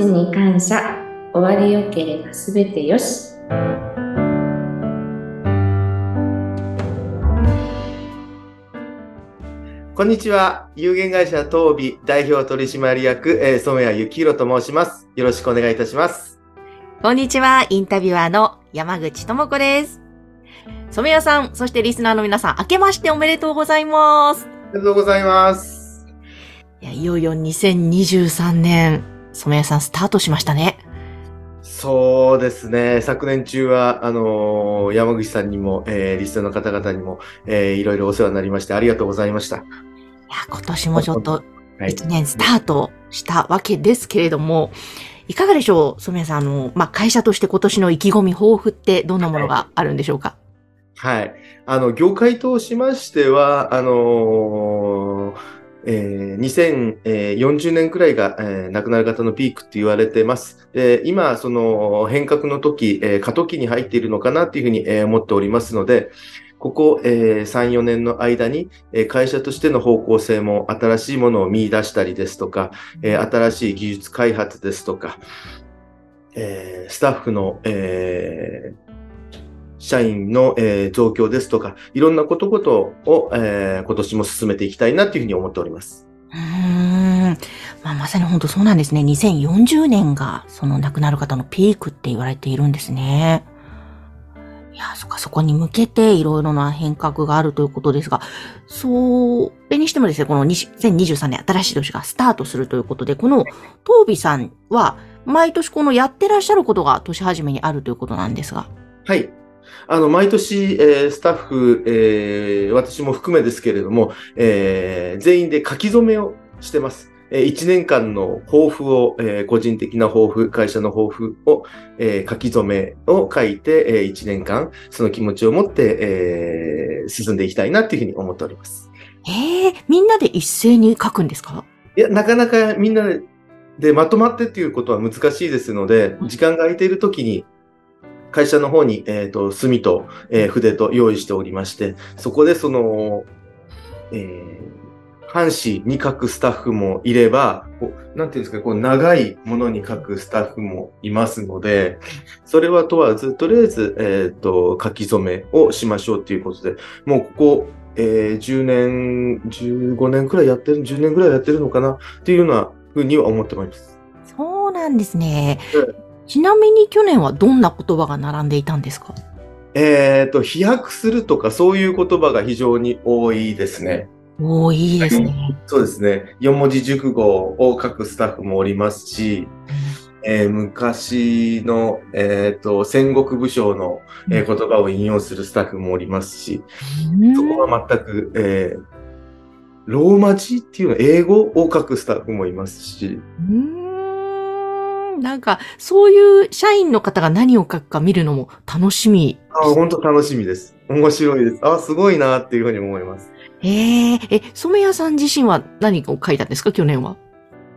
ちに感謝。終わりよければすべてよし。こんにちは。有限会社東美代表取締役、えー、染谷幸宏と申します。よろしくお願いいたします。こんにちは。インタビュアーの山口智子です。染谷さん、そしてリスナーの皆さん、明けましておめでとうございます。ありがとうございます。いや、いよいよ2023年、染谷さんスタートしましたね。そうですね。昨年中は、あのー山口さんにも、えー、リスナーの方々にも、えー、いろいろお世話になりまして、ありがとうございました。いや、今年もちょっとはい。1年スタートしたわけですけれども、いかがでしょう染谷さん、あの、まあ、会社として今年の意気込み、抱負ってどんなものがあるんでしょうか？はい。あの、業界としましては、あのーえー2040年くらいが、えー亡くなる方のピークって言われてます。で今、その変革の時、えー過渡期に入っているのかなっていうふうに、えー思っておりますので、ここ、えー3、4年の間に、えー会社としての方向性も新しいものを見出したりですとか、えー新しい技術開発ですとか、えースタッフの、えー社員の、えー増強ですとか、いろんなことことを、えー今年も進めていきたいなというふうに思っております。うーん。まあ、まさに本当そうなんですね。2040年がその亡くなる方のピークって言われているんですね。いや、そっか、そこに向けていろいろな変革があるということですが、それにしてもですね、この2023年新しい年がスタートするということで、この東美さんは毎年このやってらっしゃることが年始めにあるということなんですが。はい。あの、毎年、えースタッフ、えー私も含めですけれども、えー全員で書き初めをしてます。え1年間の抱負を、えー個人的な抱負、会社の抱負を、えー書き初めを書いて、え1年間、その気持ちを持って、えー進んでいきたいなというふうに思っております。ええみんなで一斉に書くんですか？いや、なかなかみんなでまとまってっていうことは難しいですので、時間が空いているときに、会社の方に、えっ、と、墨と、えー筆と用意しておりまして、そこでその、えー半紙に書くスタッフもいれば、こうなんていうんですか、こう長いものに書くスタッフもいますので、それは問わず、とりあえず、えっ、と、書き初めをしましょうということで、もうここ、えー10年、15年くらいやってる、10年くらいやってるのかなっていうようなふうには思ってます。そうなんですねえ。ちなみに去年はどんな言葉が並んでいたんですか？えっ、と、飛躍するとかそういう言葉が非常に多いですね。おー、いいですね。そうですね。四文字熟語を書くスタッフもおりますし、えー昔の、えっ、と、戦国武将の、えー言葉を引用するスタッフもおりますし、うんそこは全く、えーローマ字っていうの、英語を書くスタッフもいますし、うーんなんか、そういう社員の方が何を書くか見るのも楽しみ。あ本当楽しみです。面白いです。あすごいなっていうふうに思います。えええ、染谷さん自身は何を書いたんですか？去年は。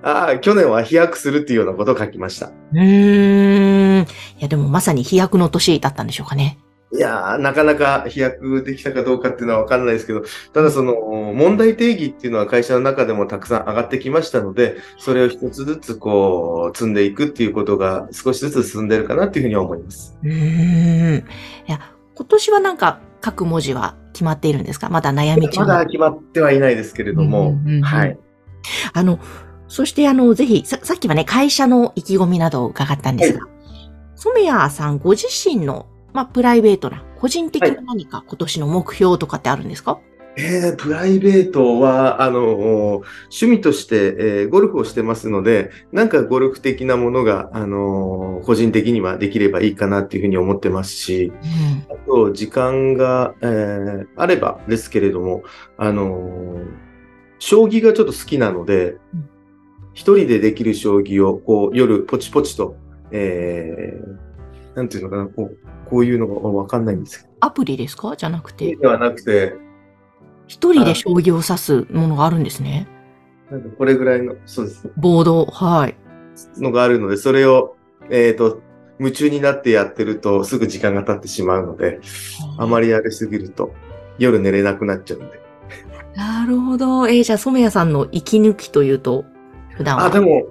ああ、去年は飛躍するっていうようなことを書きました。うーん。いや、でもまさに飛躍の年だったんでしょうかね。いやー、なかなか飛躍できたかどうかっていうのはわかんないですけど、ただその問題定義っていうのは会社の中でもたくさん上がってきましたので、それを一つずつこう積んでいくっていうことが少しずつ進んでるかなっていうふうには思います。うーん。いや、今年はなんか書く文字は決まっているんですか？まだ悩み中まだ決まってはいないですけれどもうんうんうん、はい。あの、そしてあの、ぜひ、ささっきはね、会社の意気込みなどを伺ったんですが、染谷さんご自身の、まあ、プライベートな、個人的な何か今年の目標とかってあるんですか、えー、プライベートは、あの、趣味として、えーゴルフをしてますので、なんかゴルフ的なものが、あの個人的にはできればいいかなっていうふうに思ってますし、あと、時間が、えーあればですけれども、あのー将棋がちょっと好きなのでうん、一人でできる将棋を、こう、夜、ポチポチと、えーなんていうのかな、こう、こういうのがわかんないんですけアプリですか？じゃなくど、て、ではなくて、一人で将棋を指すものがあるんですね。なんかこれぐらいの、そうです。ボード、はい。のがあるので、それを、えっ、と、夢中になってやってるとすぐ時間が経ってしまうので、あまりやりすぎると夜寝れなくなっちゃうんで。なるほど。えーじゃあ、染谷さんの息抜きというと、普段は。あ、でも、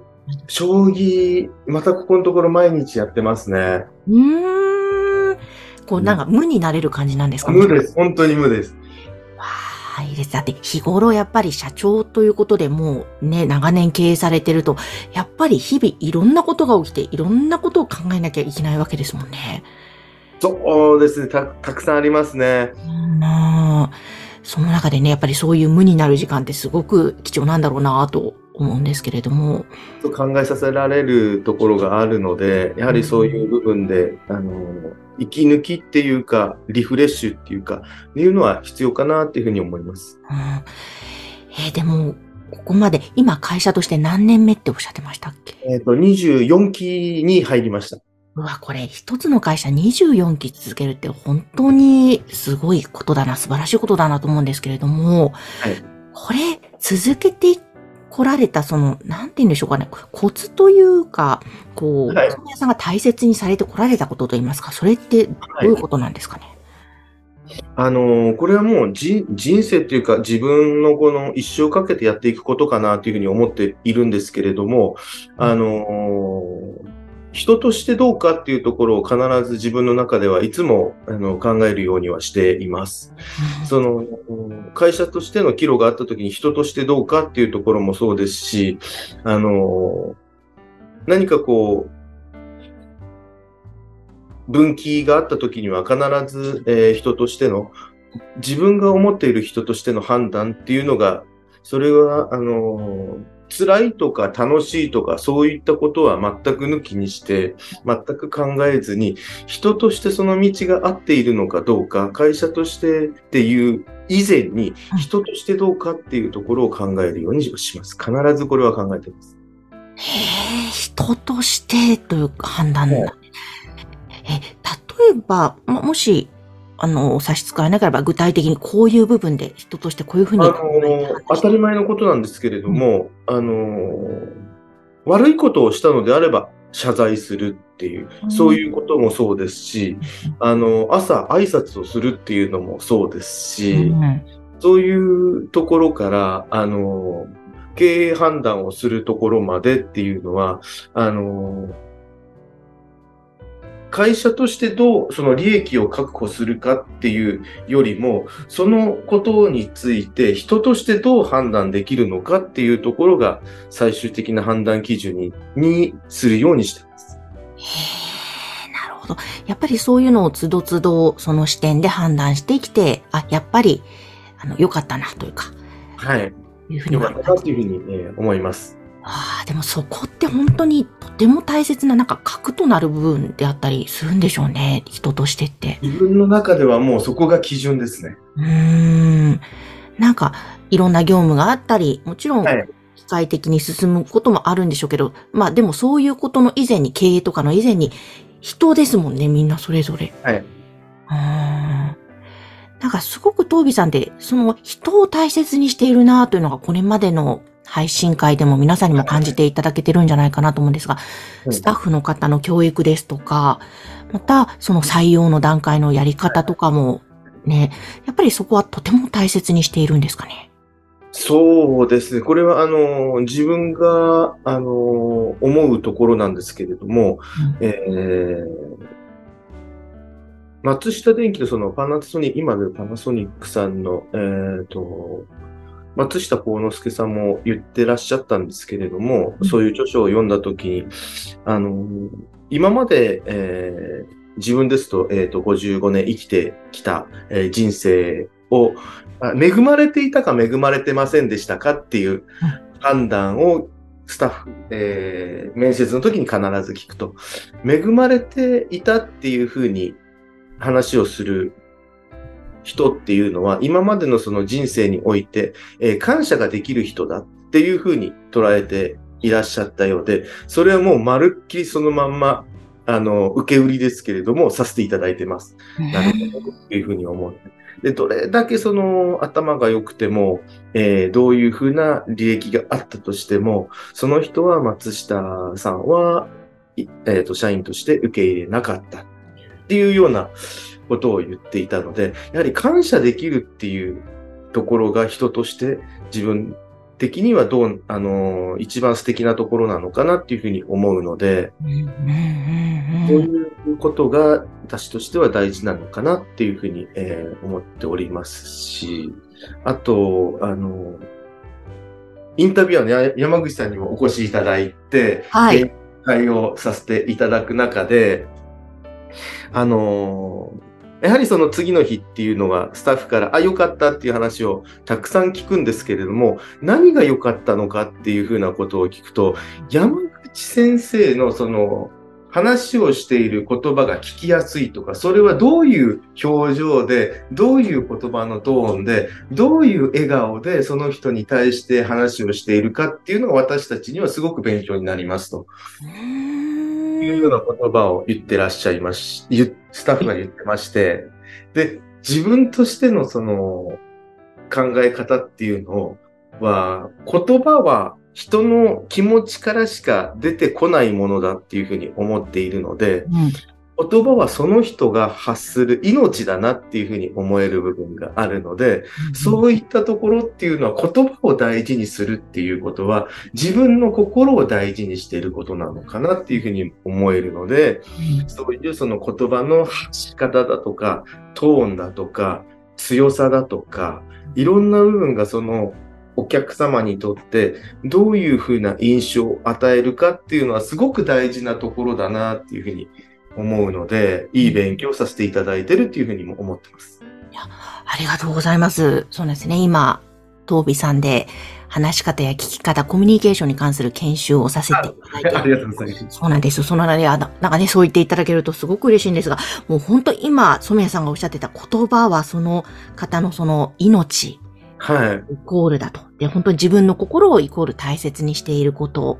将棋、またここのところ毎日やってますね。うーん。こう、なんか無になれる感じなんですか？無です。本当に無です。わあ、いいです。だって日頃やっぱり社長ということでもうね、長年経営されてると、やっぱり日々いろんなことが起きて、いろんなことを考えなきゃいけないわけですもんね。そうですね。た、たくさんありますね。まあ、その中でね、やっぱりそういう無になる時間ってすごく貴重なんだろうなと思うんですけれども。と考えさせられるところがあるので、やはりそういう部分で、あの、息抜きっていうか、リフレッシュっていうか、いうのは必要かなっていうふうに思います。うん、えーでも、ここまで、今会社として何年目っておっしゃってましたっけ？えっ、と、24期に入りました。うわ、これ一つの会社24期続けるって本当にすごいことだな、素晴らしいことだなと思うんですけれども、はいこれ続けてこられたその、なんて言うんでしょうかね、コツというか、こう、はい。本屋さんが大切にされてこられたことといいますか、それってどういうことなんですかね？あのこれはもう人人生っていうか自分のこの一生かけてやっていくことかなというふうに思っているんですけれども、あの人としてどうかっていうところを必ず自分の中ではいつもあの考えるようにはしています。その会社としての岐路があった時に人としてどうかっていうところもそうですし、あの何かこう、分岐があった時には必ず、えー人としての自分が思っている人としての判断っていうのが、それは、あの辛いとか楽しいとかそういったことは全く抜きにして、全く考えずに、人としてその道が合っているのかどうか、会社としてっていう以前にうん、人としてどうかっていうところを考えるようにします。必ずこれは考えています。へえ、人としてという判断はいだ。え、例えば、ももし、あの、差し支えなければ具体的にこういう部分で人としてこういうふうにあの当たり前のことなんですけれども、あの悪いことをしたのであれば謝罪するっていう、うん。そういうこともそうですし、あの朝挨拶をするっていうのもそうですし、うん。そういうところから、あの経営判断をするところまでっていうのは、あの会社としてどうその利益を確保するかっていうよりも、そのことについて人としてどう判断できるのかっていうところが最終的な判断基準ににするようにしています。へえ、なるほど。やっぱりそういうのをつどつどその視点で判断してきて、あ、やっぱり、あの、良かったなというか、はい。いうふうによかったなというふうに、えー思います。ああ、でもそこって本当にとても大切ななんか核となる部分であったりするんでしょうね。人としてって。自分の中ではもうそこが基準ですね。うーん。なんか、いろんな業務があったり、もちろん、はい機械的に進むこともあるんでしょうけど、まあでもそういうことの以前に、経営とかの以前に、人ですもんね、みんなそれぞれ。はい。うーん。なんかすごくトービさんって、その人を大切にしているなというのがこれまでの配信会でも皆さんにも感じていただけてるんじゃないかなと思うんですが、うんスタッフの方の教育ですとか、またその採用の段階のやり方とかもね、やっぱりそこはとても大切にしているんですかね？そうですね。これは、あの、自分が、あの、思うところなんですけれども、うんえー松下電器とそのパナソニック、今でパナソニックさんの、えっ、と、松下幸之助さんも言ってらっしゃったんですけれども、うん。そういう著書を読んだときに、あの、今まで、えー自分ですと、えっ、と、55年生きてきた、えー人生を、あ恵まれていたか恵まれてませんでしたかっていう判断をスタッフ、えー面接の時に必ず聞くと、恵まれていたっていうふうに話をする人っていうのは、今までのその人生において、えー感謝ができる人だっていうふうに捉えていらっしゃったようで、それはもうまるっきりそのまんま、あの、受け売りですけれども、させていただいてます。なるほどというふうに思う。で、どれだけその頭が良くても、えーどういうふうな履歴があったとしても、その人は松下さんは、いえーと、社員として受け入れなかったっていうようなことを言っていたので、やはり感謝できるっていうところが人として自分的にはどう、あの、一番素敵なところなのかなっていうふうに思うので、うん。ういうことが私としては大事なのかなっていうふうに、えー思っておりますし、あと、あの、インタビュアーのや山口さんにもお越しいただいて、はい。えー会をさせていただく中で、あのやはりその次の日っていうのはスタッフから、あ、良かったっていう話をたくさん聞くんですけれども、何が良かったのかっていうふうなことを聞くと、山口先生のその話をしている言葉が聞きやすいとか、それはどういう表情で、どういう言葉のトーンで、どういう笑顔でその人に対して話をしているかっていうのが私たちにはすごく勉強になりますと。いうような言葉を言ってらっしゃいまし、スタッフが言ってまして、で、自分としてのその考え方っていうのは、言葉は人の気持ちからしか出てこないものだっていうふうに思っているので、うん。言葉はその人が発する命だなっていうふうに思える部分があるので、そういったところっていうのは言葉を大事にするっていうことは自分の心を大事にしていることなのかなっていうふうに思えるので、そういうその言葉の発し方だとか、トーンだとか、強さだとか、いろんな部分がそのお客様にとってどういうふうな印象を与えるかっていうのはすごく大事なところだなっていうふうに思うので、いい勉強をさせていただいてるっていうふうにも思ってます。ありがとうございます。そうですね。今、東美さんで話し方や聞き方、コミュニケーションに関する研修をさせていただいてありがとうございます。そうなんです。その中で、あのなんかね、そう言っていただけるとすごく嬉しいんですが、もう本当今、染谷さんがおっしゃってた言葉はその方のその命、はい。イコールだと。で、本当に自分の心をイコール大切にしていること。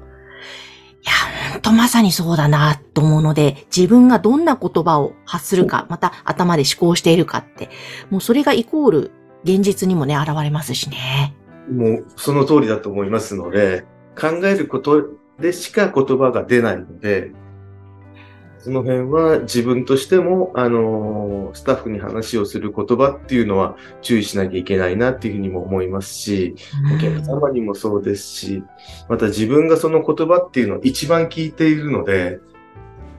いや、本当まさにそうだなと思うので、自分がどんな言葉を発するか、また頭で思考しているかって、もうそれがイコール現実にもね、現れますしね。もうその通りだと思いますので、考えることでしか言葉が出ないので、その辺は自分としても、あのスタッフに話をする言葉っていうのは注意しなきゃいけないなっていうふうにも思いますし、お客様にもそうですし、また自分がその言葉っていうのを一番聞いているので、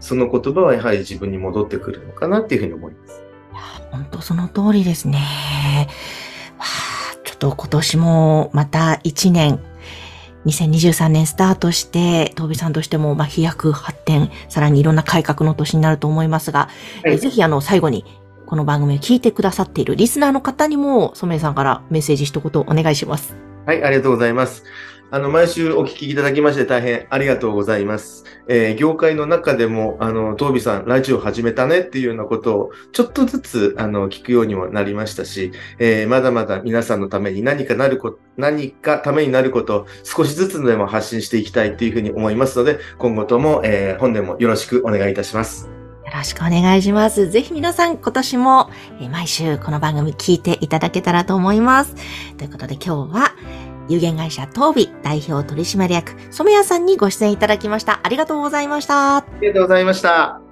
その言葉はやはり自分に戻ってくるのかなっていうふうに思います。本当その通りですね。わあちょっと今年もまた一年、2023年スタートして、東美さんとしても、まあ、飛躍発展、さらにいろんな改革の年になると思いますが、はいえぜひあの、最後に、この番組を聞いてくださっているリスナーの方にも、染谷さんからメッセージ一言お願いします。はい、ありがとうございます。あの、毎週お聞きいただきまして大変ありがとうございます。えー業界の中でも、あの、東美さん、ラジオ始めたねっていうようなことを、ちょっとずつ、あの、聞くようにもなりましたし、えーまだまだ皆さんのために何かなること、何かためになることを少しずつでも発信していきたいっていうふうに思いますので、今後とも、えー本年もよろしくお願いいたします。よろしくお願いします。ぜひ皆さん今年も毎週この番組聞いていただけたらと思います。ということで今日は有限会社東美代表取締役染谷さんにご出演いただきました。ありがとうございました。ありがとうございました。